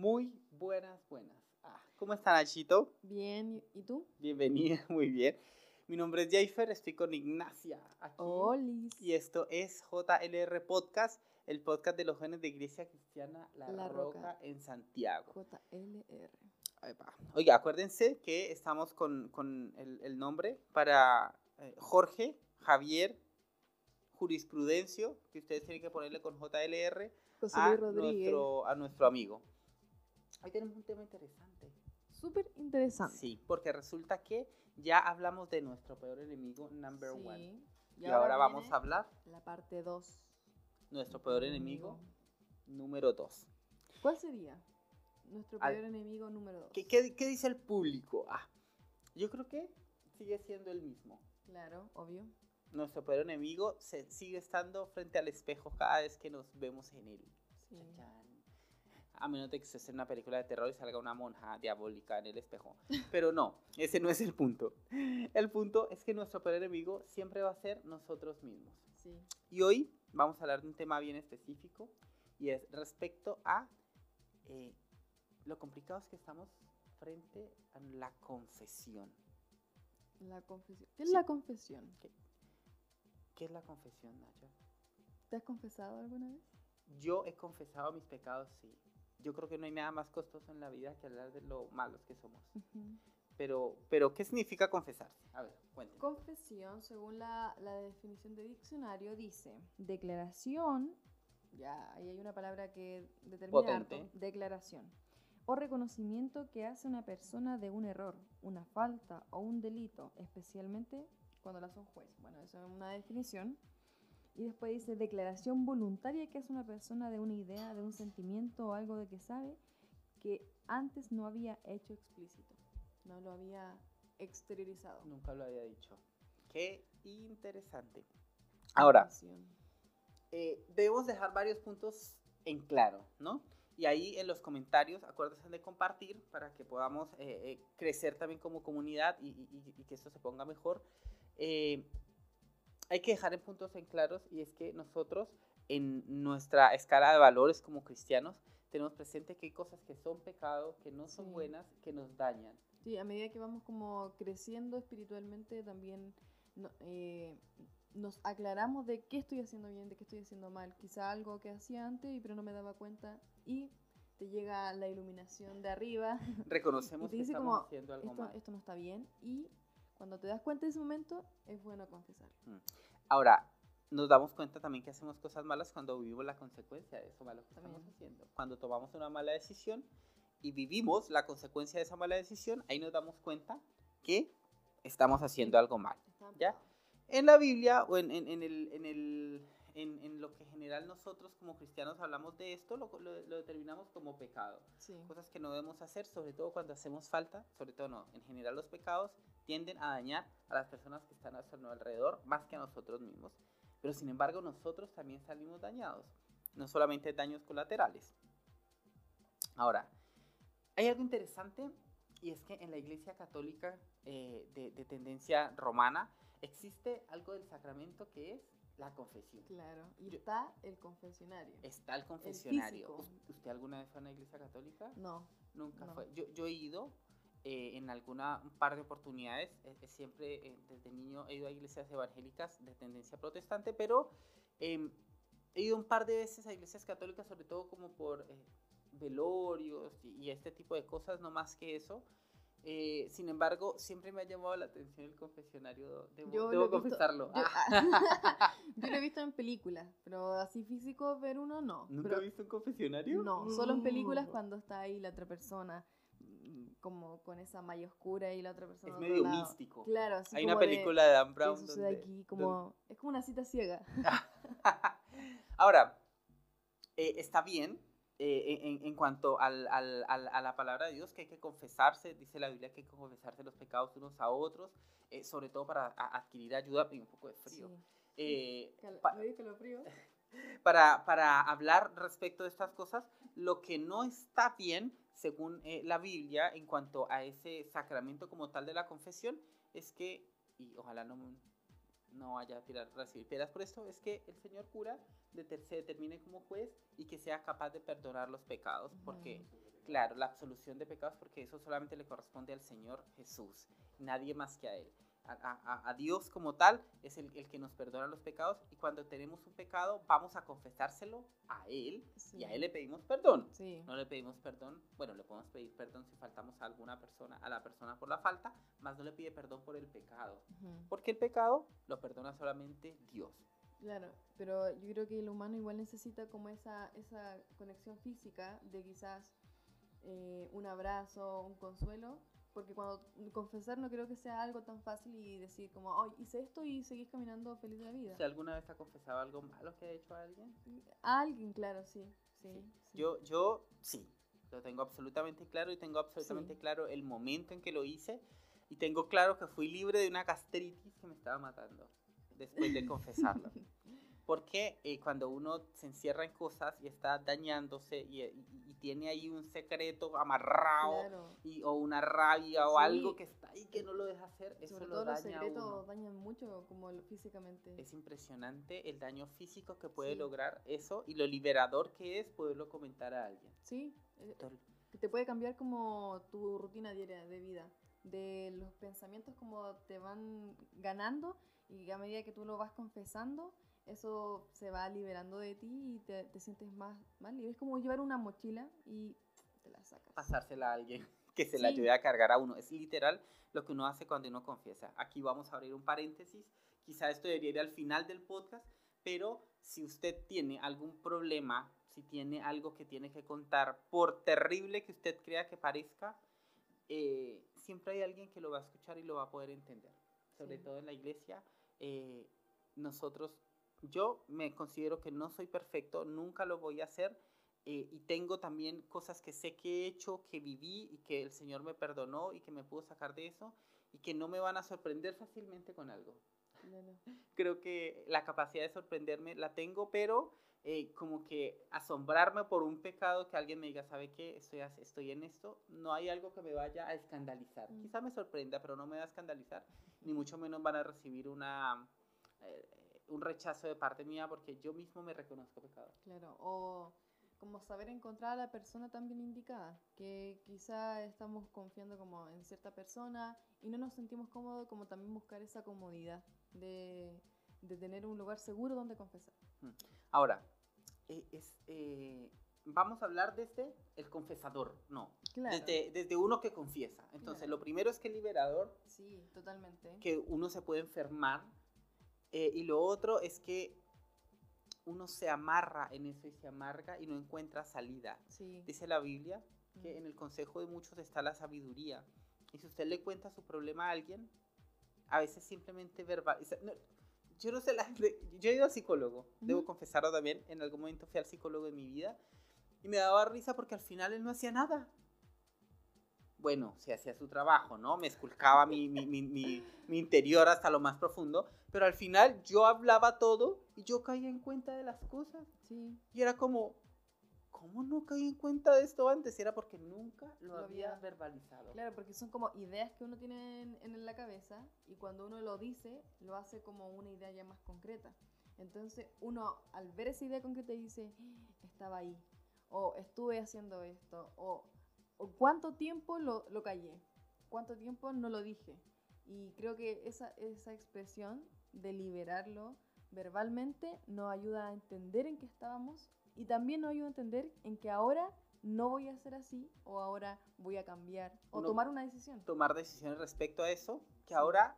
Muy buenas, buenas. Ah, ¿Cómo está Nachito? Bien, ¿y tú? Bienvenida, muy bien. Mi nombre es Jaifer, estoy con Ignacia aquí. Olis. Y esto es JLR Podcast, el podcast de los jóvenes de Iglesia Cristiana La, La Roca. Roca. en Santiago. JLR. Epa. Oiga, acuérdense que estamos con, con el, el nombre para eh, Jorge, Javier, Jurisprudencio, que ustedes tienen que ponerle con JLR José a Rodríguez. nuestro, a nuestro amigo. Hoy tenemos un tema interesante. Súper interesante. Sí, porque resulta que ya hablamos de nuestro peor enemigo, number Sí. one. Y, ahora, vamos a hablar La parte 2. nuestro peor enemigo número dos. ¿Cuál sería? Nuestro Al- peor enemigo número 2. ¿Qué, qué, qué dice el público? Ah, yo creo que sigue siendo el mismo. Claro, obvio. Nuestro peor enemigo se, sigue estando frente al espejo cada vez que nos vemos en él. Sí. A menos de que estés en una película de terror y salga una monja diabólica en el espejo. Pero no, ese no es el punto. El punto es que nuestro peor enemigo siempre va a ser nosotros mismos. Sí. Y hoy vamos a hablar de un tema bien específico y es respecto a eh, lo complicados que estamos frente a la confesión. La confesión. ¿Qué es Sí. la confesión? ¿Qué es la confesión, Nacho? ¿Te has confesado alguna vez? Yo he confesado mis pecados, sí. Yo creo que no hay nada más costoso en la vida que hablar de lo malos que somos. Pero, pero ¿qué significa confesarse? A ver, cuéntame. Confesión, según la, la definición de diccionario, dice declaración, ya ahí hay una palabra que determina harto, Potente. declaración, o reconocimiento que hace una persona de un error, una falta o un delito, especialmente cuando la un juez. Bueno, eso es una definición. Y después dice declaración voluntaria que hace una persona de una idea, de un sentimiento o algo de que sabe que antes no había hecho explícito, no lo había exteriorizado. Nunca lo había dicho. Qué interesante. Ahora, eh, debemos dejar varios puntos en claro, ¿no? Y ahí en los comentarios, acuérdense de compartir para que podamos eh, eh, crecer también como comunidad y, y- y- y que esto se ponga mejor. Eh, hay que dejar en puntos en claros y es que nosotros en nuestra escala de valores como cristianos tenemos presente que hay cosas que son pecado, que no son Sí. buenas, que nos dañan. Sí, a medida que vamos como creciendo espiritualmente, también no- eh, nos aclaramos de qué estoy haciendo bien, de qué estoy haciendo mal. Quizá algo que hacía antes y pero no me daba cuenta y te llega la iluminación de arriba. Reconocemos Y te que dice estamos como, haciendo algo Esto, mal. esto no está bien y cuando te das cuenta de ese momento es bueno confesar. Ahora, nos damos cuenta también que hacemos cosas malas cuando vivimos la consecuencia de eso malo que estamos También. haciendo. Cuando tomamos una mala decisión y vivimos la consecuencia de esa mala decisión, ahí nos damos cuenta que estamos haciendo algo mal. ¿Ya? En la Biblia o en, en- en el, en, el- en- en lo que en general nosotros como cristianos hablamos de esto, lo, lo- lo determinamos como pecado. Sí. Cosas que no debemos hacer, sobre todo cuando hacemos falta, sobre todo no, en general los pecados tienden a dañar a las personas que están a nuestro alrededor más que a nosotros mismos. Pero sin embargo nosotros también salimos dañados, no solamente daños colaterales. Ahora, hay algo interesante y es que en la Iglesia Católica eh, de, de tendencia romana existe algo del sacramento que es la confesión. Claro. Y Yo- está el confesionario. Está el confesionario. ¿Us- ¿Usted alguna vez fue a una iglesia católica? No. Nunca No. fue. Yo, yo he ido eh, en alguna un par de oportunidades. eh, eh, siempre eh, desde niño he ido a iglesias evangélicas de tendencia protestante, pero em, he ido un par de veces a iglesias católicas, sobre todo como por eh, velorios y, y este tipo de cosas, no más que eso. Eh, sin embargo, siempre me ha llamado la atención el confesionario, debo, Yo debo lo he visto- confesarlo. Yo, Ah, yo lo he visto en películas, pero así físico ver uno no. ¿Nunca Pero- has visto un confesionario? No, solo en películas cuando está ahí la otra persona, como con esa malla oscura y la otra persona. Es otro medio lado. místico. Claro, así Hay una como de, película de Dan ¿qué Brown donde, aquí? Como, Es como una cita ciega. Ahora, eh, está bien eh, en, en cuanto al- al- al- a la palabra de Dios que hay que confesarse, dice la Biblia que hay que confesarse los pecados unos a otros, eh, sobre todo para a- adquirir ayuda y un poco de frío. Sí. Eh, Cal- pa- dio calofrío. para, para hablar respecto de estas cosas, lo que no está bien, según eh, la Biblia, en cuanto a ese sacramento como tal de la confesión, es que, y ojalá no, no vaya a tirar, recibir piedras por esto, es que el señor cura se determine como juez y que sea capaz de perdonar los pecados, porque Claro, la absolución de pecados, porque eso solamente le corresponde al Señor Jesús, nadie más que a Él. A, Dios como tal es el, que nos perdona los pecados y cuando tenemos un pecado vamos a confesárselo a Él y a Él le pedimos perdón. No le pedimos perdón, bueno, le podemos pedir perdón si faltamos a alguna persona, a la persona por la falta, más no le pide perdón por el pecado, porque el pecado lo perdona solamente Dios. Claro, pero yo creo que el humano igual necesita como esa, esa conexión física de quizás eh, un abrazo, un consuelo, porque cuando confesar no creo que sea algo tan fácil y decir como, oh, hice esto y seguís caminando feliz de la vida. ¿Si alguna vez ha confesado algo malo que ha hecho a alguien? A alguien, claro, sí. sí, Yo, yo sí, lo tengo absolutamente claro y tengo absolutamente claro el momento en que lo hice y tengo claro que fui libre de una gastritis que me estaba matando después de confesarlo. Porque eh, cuando uno se encierra en cosas y está dañándose y, tiene ahí un secreto amarrado y, o una rabia o algo que está ahí que no lo deja hacer, eso Sobre lo todo daña los secretos dañan mucho como físicamente. Es impresionante el daño físico que puede lograr eso y lo liberador que es poderlo comentar a alguien. Sí, eh, te puede cambiar como tu rutina diaria de vida, de los pensamientos como te van ganando y a medida que tú lo vas confesando, eso se va liberando de ti y te, te sientes más, más libre. Es como llevar una mochila y te la sacas. Pasársela a alguien que se la ayude a cargar a uno. Es literal lo que uno hace cuando uno confiesa. Aquí vamos a abrir un paréntesis. Quizá esto debería ir al final del podcast, pero si usted tiene algún problema, si tiene algo que tiene que contar, por terrible que usted crea que parezca, eh, siempre hay alguien que lo va a escuchar y lo va a poder entender. Sobre todo en la iglesia, eh, nosotros yo me considero que no soy perfecto, nunca lo voy a hacer eh, y tengo también cosas que sé que he hecho, que viví y que el Señor me perdonó y que me pudo sacar de eso y que no me van a sorprender fácilmente con algo. Creo que la capacidad de sorprenderme la tengo, pero eh, como que asombrarme por un pecado que alguien me diga, ¿sabe qué? Estoy, estoy en esto, no hay algo que me vaya a escandalizar. Mm. Quizá me sorprenda, pero no me va a escandalizar, ni mucho menos van a recibir una... Eh, un rechazo de parte mía porque yo mismo me reconozco pecador. Claro, o como saber encontrar a la persona también indicada, que quizá estamos confiando como en cierta persona y no nos sentimos cómodos, como también buscar esa comodidad de, de tener un lugar seguro donde confesar. Mm. Ahora, eh, es, eh, vamos a hablar desde el confesador, no, desde, desde uno que confiesa. Entonces, lo primero es que el liberador, sí, totalmente. que uno se puede enfermar eh, y lo otro es que uno se amarra en eso y se amarga y no encuentra salida. Dice la Biblia que en el consejo de muchos está la sabiduría. Y si usted le cuenta su problema a alguien, a veces simplemente verbal. yo no sé, la, yo he ido al psicólogo, debo confesarlo también. En algún momento fui al psicólogo de mi vida y me daba risa porque al final él no hacía nada bueno, se hacía su trabajo, ¿no? Me esculcaba mi, mi, mi, mi, interior hasta lo más profundo, pero al final yo hablaba todo y yo caía en cuenta de las cosas. Sí. Y era como, ¿cómo no caí en cuenta de esto antes? Era porque nunca lo, había, verbalizado. Claro, porque son como ideas que uno tiene en, en, la cabeza y cuando uno lo dice, lo hace como una idea ya más concreta. Entonces uno al ver esa idea concreta dice, estaba ahí, o estuve haciendo esto, o cuánto tiempo lo, lo callé, cuánto tiempo no lo dije. Y creo que esa, esa expresión de liberarlo verbalmente nos ayuda a entender en qué estábamos y también nos ayuda a entender en que ahora no voy a ser así o ahora voy a cambiar o tomar una decisión. Tomar decisiones respecto a eso que ahora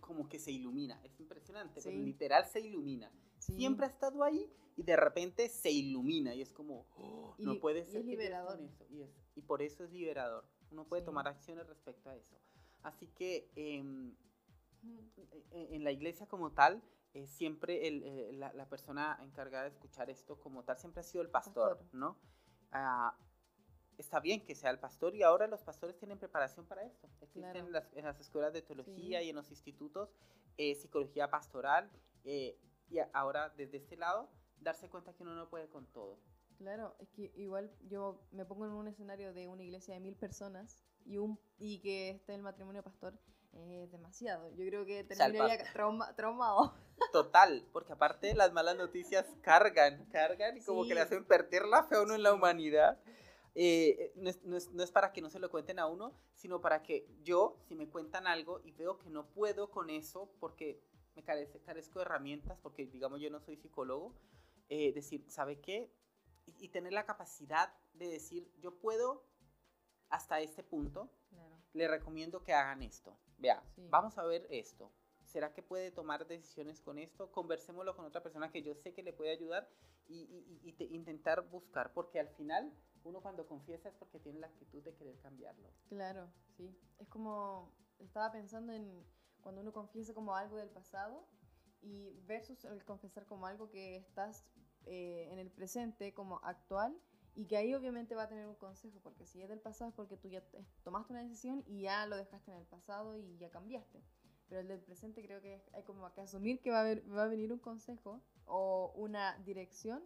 como que se ilumina. Es impresionante, pero literal se ilumina. Siempre ha estado ahí y de repente se ilumina y es como, oh, no puede ser. Y es liberador. Eso. Y, es, y, por eso es liberador. Uno puede tomar acciones respecto a eso. Así que em, e, en, la iglesia como tal, eh, siempre el, eh, la, la, persona encargada de escuchar esto como tal siempre ha sido el pastor, ¿no? Ah, está bien que sea el pastor y ahora los pastores tienen preparación para esto. Existen en, las, en, las, escuelas de teología y en los institutos eh, psicología pastoral y ahora desde este lado darse cuenta que uno no puede con todo. Claro, es que igual yo me pongo en un escenario de una iglesia de mil personas y, un, y que esté el matrimonio pastor es demasiado. Yo creo que terminaría trauma, traumado. Total, porque aparte las malas noticias cargan, cargan y como que le hacen perder la fe a uno en la humanidad. eh, no, es, no, es, no, es, para que no se lo cuenten a uno, sino para que yo, si me cuentan algo y veo que no puedo con eso porque me carece, carezco de herramientas, porque digamos yo no soy psicólogo, eh, decir, ¿sabe qué? Y, y, tener la capacidad de decir, yo puedo hasta este punto, claro. le recomiendo que hagan esto. Vea, sí. vamos a ver esto. ¿Será que puede tomar decisiones con esto? Conversémoslo con otra persona que yo sé que le puede ayudar y, y, y te, intentar buscar, porque al final uno cuando confiesa es porque tiene la actitud de querer cambiarlo. Claro, sí. Es como, estaba pensando en cuando uno confiesa como algo del pasado y versus el confesar como algo que estás eh, en el presente, como actual, y que ahí obviamente va a tener un consejo, porque si es del pasado es porque tú ya tomaste una decisión y ya lo dejaste en el pasado y ya cambiaste. Pero el del presente creo que hay como que asumir que va a, haber, va a venir un consejo o una dirección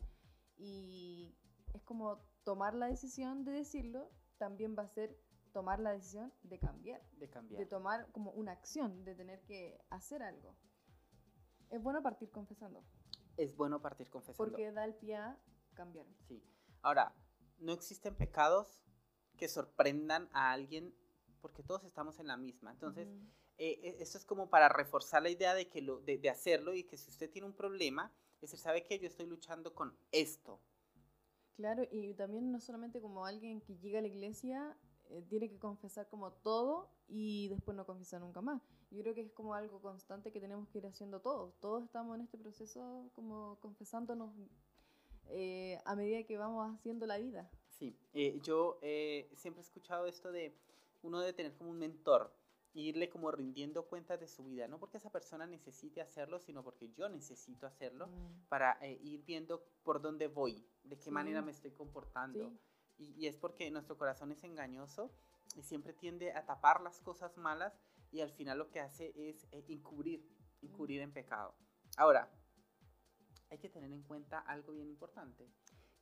y es como tomar la decisión de decirlo, también va a ser tomar la decisión de cambiar. De cambiar. De tomar como una acción, de tener que hacer algo. Es bueno partir confesando. Es bueno partir confesando. Porque da el pie a cambiar. Sí. Ahora, no existen pecados que sorprendan a alguien porque todos estamos en la misma. Entonces, uh -huh. eh, esto es como para reforzar la idea de, que lo, de, de, hacerlo y que si usted tiene un problema, es decir, ¿sabe que Yo estoy luchando con esto. Claro, y también no solamente como alguien que llega a la iglesia eh, tiene que confesar como todo y después no confiesa nunca más. Yo creo que es como algo constante que tenemos que ir haciendo todos. Todos estamos en este proceso como confesándonos eh, a medida que vamos haciendo la vida. Sí, eh, yo eh, siempre he escuchado esto de uno de tener como un mentor, irle como rindiendo cuentas de su vida, no porque esa persona necesite hacerlo, sino porque yo necesito hacerlo mm. para eh, ir viendo por dónde voy, de qué sí. manera me estoy comportando. Sí. Y, y, es porque nuestro corazón es engañoso y siempre tiende a tapar las cosas malas y al final lo que hace es eh, encubrir, encubrir en pecado. Ahora, hay que tener en cuenta algo bien importante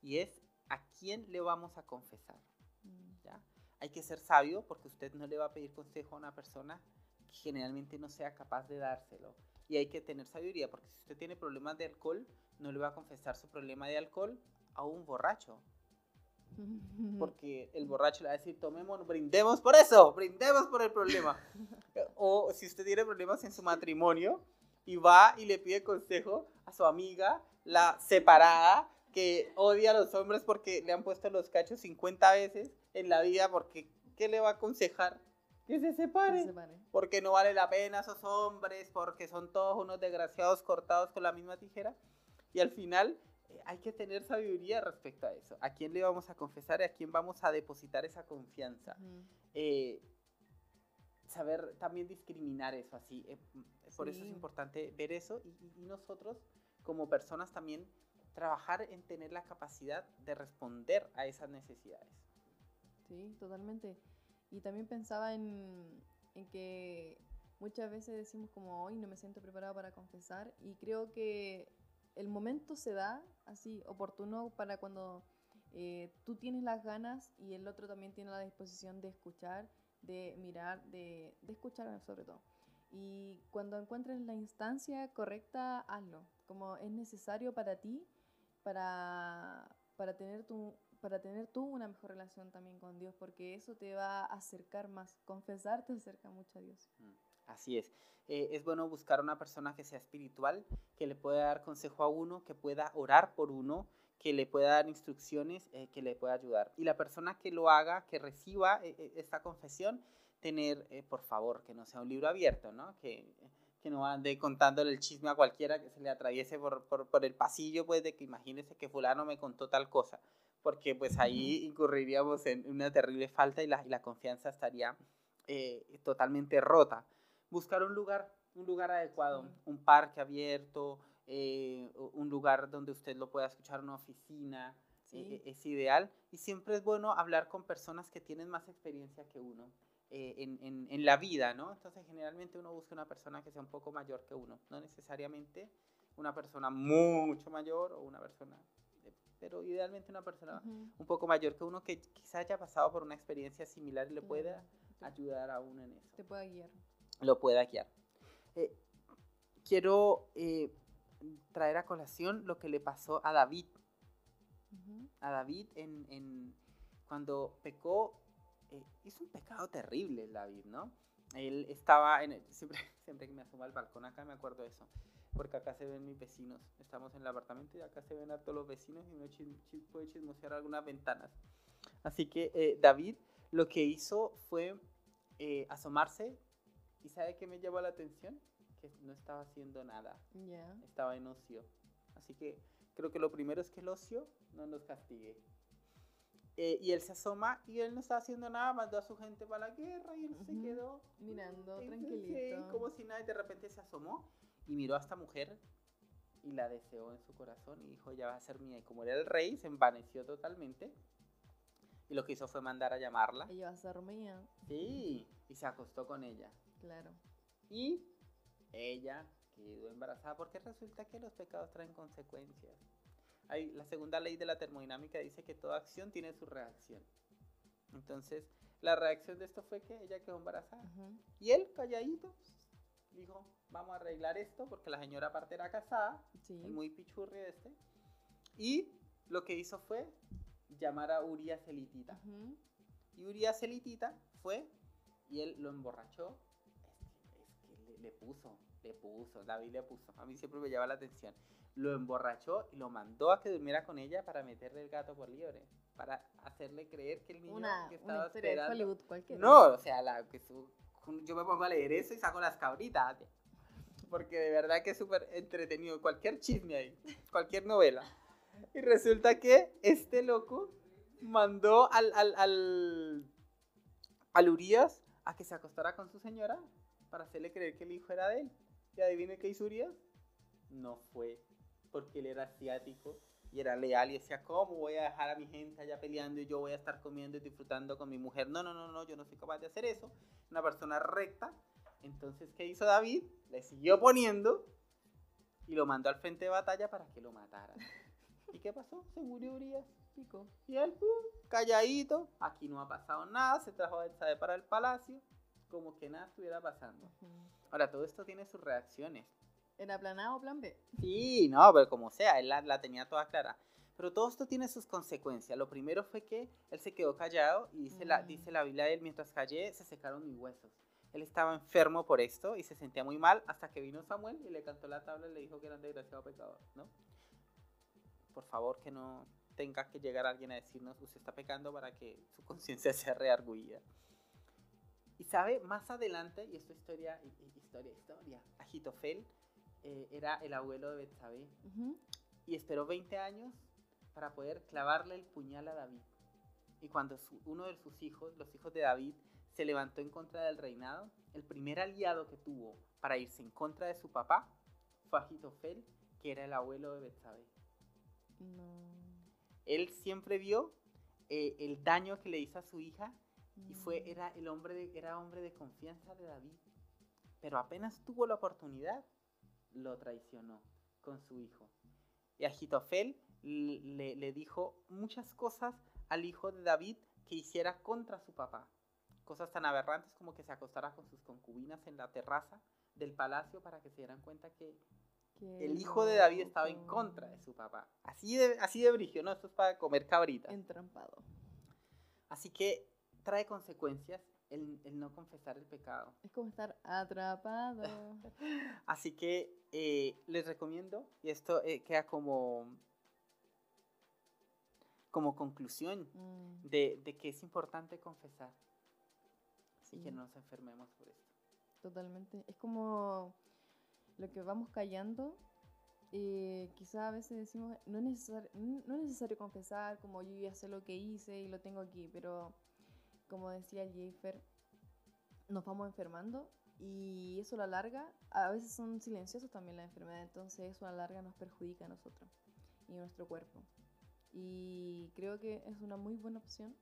y es a quién le vamos a confesar. Mm. ¿ya? Hay que ser sabio porque usted no le va a pedir consejo a una persona que generalmente no sea capaz de dárselo. Y hay que tener sabiduría porque si usted tiene problemas de alcohol, no le va a confesar su problema de alcohol a un borracho. Porque el borracho le va a decir, tomemos, brindemos por eso, brindemos por el problema. o si usted tiene problemas en su matrimonio y va y le pide consejo a su amiga, la separada, que odia a los hombres porque le han puesto los cachos 50 veces en la vida, porque ¿qué le va a aconsejar? Que se separe, se separe. porque no vale la pena esos hombres, porque son todos unos desgraciados cortados con la misma tijera. Y al final hay que tener sabiduría respecto a eso. ¿A quién le vamos a confesar y a quién vamos a depositar esa confianza? Uh -huh. eh, saber también discriminar eso así. Eh, por sí. eso es importante ver eso y, y nosotros como personas también trabajar en tener la capacidad de responder a esas necesidades. Sí, totalmente. Y también pensaba en, en, que muchas veces decimos como hoy no me siento preparado para confesar y creo que el momento se da así oportuno para cuando eh, tú tienes las ganas y el otro también tiene la disposición de escuchar, de mirar, de, de escuchar sobre todo. Y cuando encuentres la instancia correcta, hazlo. Como es necesario para ti para, para, tener tu, para tener tú una mejor relación también con Dios, porque eso te va a acercar más. Confesar te acerca mucho a Dios. Mm, así es. Eh, es bueno buscar una persona que sea espiritual, que le pueda dar consejo a uno, que pueda orar por uno, que le pueda dar instrucciones, eh, que le pueda ayudar. Y la persona que lo haga, que reciba eh, esta confesión, tener, por favor, que no sea un libro abierto, ¿no? Que, que no ande contándole el chisme a cualquiera que se le atraviese por, por, por, el pasillo, pues de que imagínese que fulano me contó tal cosa, porque pues ahí incurriríamos en una terrible falta y la, y la confianza estaría totalmente rota. Buscar un lugar, un lugar adecuado, un parque abierto, eh, un lugar donde usted lo pueda escuchar, una oficina, sí. eh, es ideal. Y siempre es bueno hablar con personas que tienen más experiencia que uno. Eh, en, en, en, la vida, ¿no? Entonces generalmente uno busca una persona que sea un poco mayor que uno, no necesariamente una persona mucho mayor o una persona, pero idealmente una persona uh -huh. un poco mayor que uno que quizá haya pasado por una experiencia similar y le pueda ayudar a uno en eso. Te pueda guiar. Lo pueda guiar. Eh, quiero eh, traer a colación lo que le pasó a David. Uh -huh. A David en, en cuando pecó, eh, hizo un pecado terrible David, ¿no? Él estaba en el, siempre, siempre que me asomo al balcón acá me acuerdo de eso, porque acá se ven mis vecinos, estamos en el apartamento y acá se ven a todos los vecinos y uno chis- chis- puede chismosear algunas ventanas. Así que eh, David lo que hizo fue asomarse y ¿sabe qué me llamó la atención? Que no estaba haciendo nada, Ya. estaba en ocio. Así que creo que lo primero es que el ocio no nos castigue. Eh, y él se asoma y él no estaba haciendo nada, mandó a su gente para la guerra y él se Ujú. quedó Mirando, tranquilito. como si nada, y de repente se asomó y miró a esta mujer y la deseó en su corazón y dijo, ya va a ser mía. Y como era el rey, se envaneció totalmente. Y lo que hizo fue mandar a llamarla. Ella va a ser mía, Sí, y se acostó con ella. Claro. Y ella quedó embarazada porque resulta que los pecados traen consecuencias. Hay, la segunda ley de la termodinámica dice que toda acción tiene su reacción. Entonces, la reacción de esto fue que ella quedó embarazada. Y él, calladito, dijo, vamos a arreglar esto porque la señora aparte era casada, Sí. el muy pichurri este. Y lo que hizo fue llamar a Urias Elitita. Y Urias Elitita fue y él lo emborrachó. Le, puso, le puso, David le puso. A mí siempre me llama la atención. Lo emborrachó y lo mandó a que durmiera con ella para meterle el gato por liebre. Para hacerle creer que el niño Una, que una estaba de esperando- Hollywood cualquiera. no, o sea, la, que su- yo me pongo a leer eso y saco las cabritas. Porque de verdad que es súper entretenido. Cualquier chisme ahí, cualquier novela. Y resulta que este loco mandó al, al, al, al Urias a que se acostara con su señora para hacerle creer que el hijo era de él. ¿Y adivine qué hizo Urias? No fue, porque él era asiático y era leal y decía, ¿cómo voy a dejar a mi gente allá peleando y yo voy a estar comiendo y disfrutando con mi mujer? No, no, no, no, yo no soy capaz de hacer eso. Una persona recta. Entonces, ¿qué hizo David? Le siguió poniendo y lo mandó al frente de batalla para que lo matara. ¿Y qué pasó? Se murió Urias. Pico. Y él, pum, calladito, aquí no ha pasado nada, se trajo a Elsabe para el palacio, como que nada estuviera pasando. Ujú. Ahora, todo esto tiene sus reacciones. ¿Era plan A o plan B? Sí, no, pero como sea, él la, la tenía toda clara. Pero todo esto tiene sus consecuencias. Lo primero fue que él se quedó callado y dice, la, Mm. dice la Biblia de él, mientras callé, se secaron mis huesos. Él estaba enfermo por esto y se sentía muy mal hasta que vino Samuel y le cantó la tabla y le dijo que era un desgraciado pecador, ¿no? Por favor, que no tenga que llegar alguien a decirnos, usted está pecando para que su conciencia sea reargullida. Y sabe, más adelante, y esto es historia, hi- hi- historia, historia, Agitofel eh, era el abuelo de Betsabé y esperó 20 años para poder clavarle el puñal a David. Y cuando su- uno de sus hijos, los hijos de David, se levantó en contra del reinado, el primer aliado que tuvo para irse en contra de su papá fue Agitofel, que era el abuelo de Betsabé. No. Él siempre vio eh, el daño que le hizo a su hija y fue Mm. era el hombre de, era hombre de confianza de David. Pero apenas tuvo la oportunidad, lo traicionó con su hijo. Y Agitofel le, le- dijo muchas cosas al hijo de David que hiciera contra su papá. Cosas tan aberrantes como que se acostara con sus concubinas en la terraza del palacio para que se dieran cuenta que Qué el hijo de David estaba en contra de su papá. Así de, así de brigio, ¿no? Esto es para comer cabritas. Entrampado. Así que trae consecuencias el, el no confesar el pecado. Es como estar atrapado. Así que eh, les recomiendo, y esto eh, queda como, como conclusión Mm. de, de que es importante confesar. Así que no nos enfermemos por esto. Totalmente. Es como lo que vamos callando. Eh, quizá a veces decimos, no es, necesario, no es necesario confesar, como yo ya sé lo que hice y lo tengo aquí, pero como decía el Jafer, nos vamos enfermando y eso a la larga, a veces son silenciosos también las enfermedades, entonces eso a la larga nos perjudica a nosotros y a nuestro cuerpo. Y creo que es una muy buena opción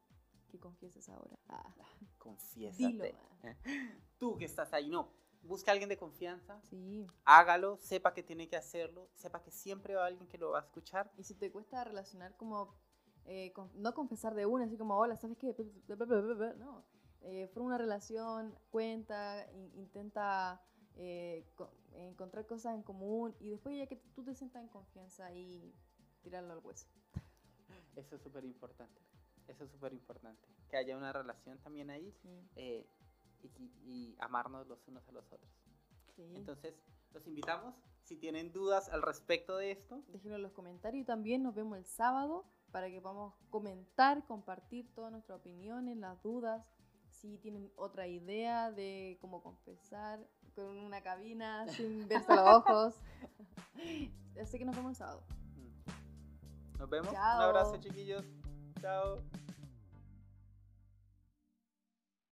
que confieses ahora. Ah, Confiésate. dilo. Tú que estás ahí, no. Busca a alguien de confianza, Sí. hágalo, sepa que tiene que hacerlo, sepa que siempre va alguien que lo va a escuchar. Y si te cuesta relacionar como, eh, con- no confesar de una, así como, hola, ¿sabes qué? No, eh, forma una relación, cuenta, in- intenta eh, co- encontrar cosas en común y después ya que tú te sientas en confianza y tirarlo al hueso. Eso es súper importante. Eso es súper importante. Que haya una relación también ahí Sí, eh, y, y amarnos los unos a los otros. sí. Entonces, los invitamos. Si tienen dudas al respecto de esto, Déjenlo en los comentarios y también nos vemos el sábado para que podamos comentar, compartir todas nuestras opiniones, las dudas. Si tienen otra idea de cómo confesar con una cabina sin verse los ojos. Así que nos vemos el sábado. mm. nos vemos. Un abrazo, chiquillos. Chao.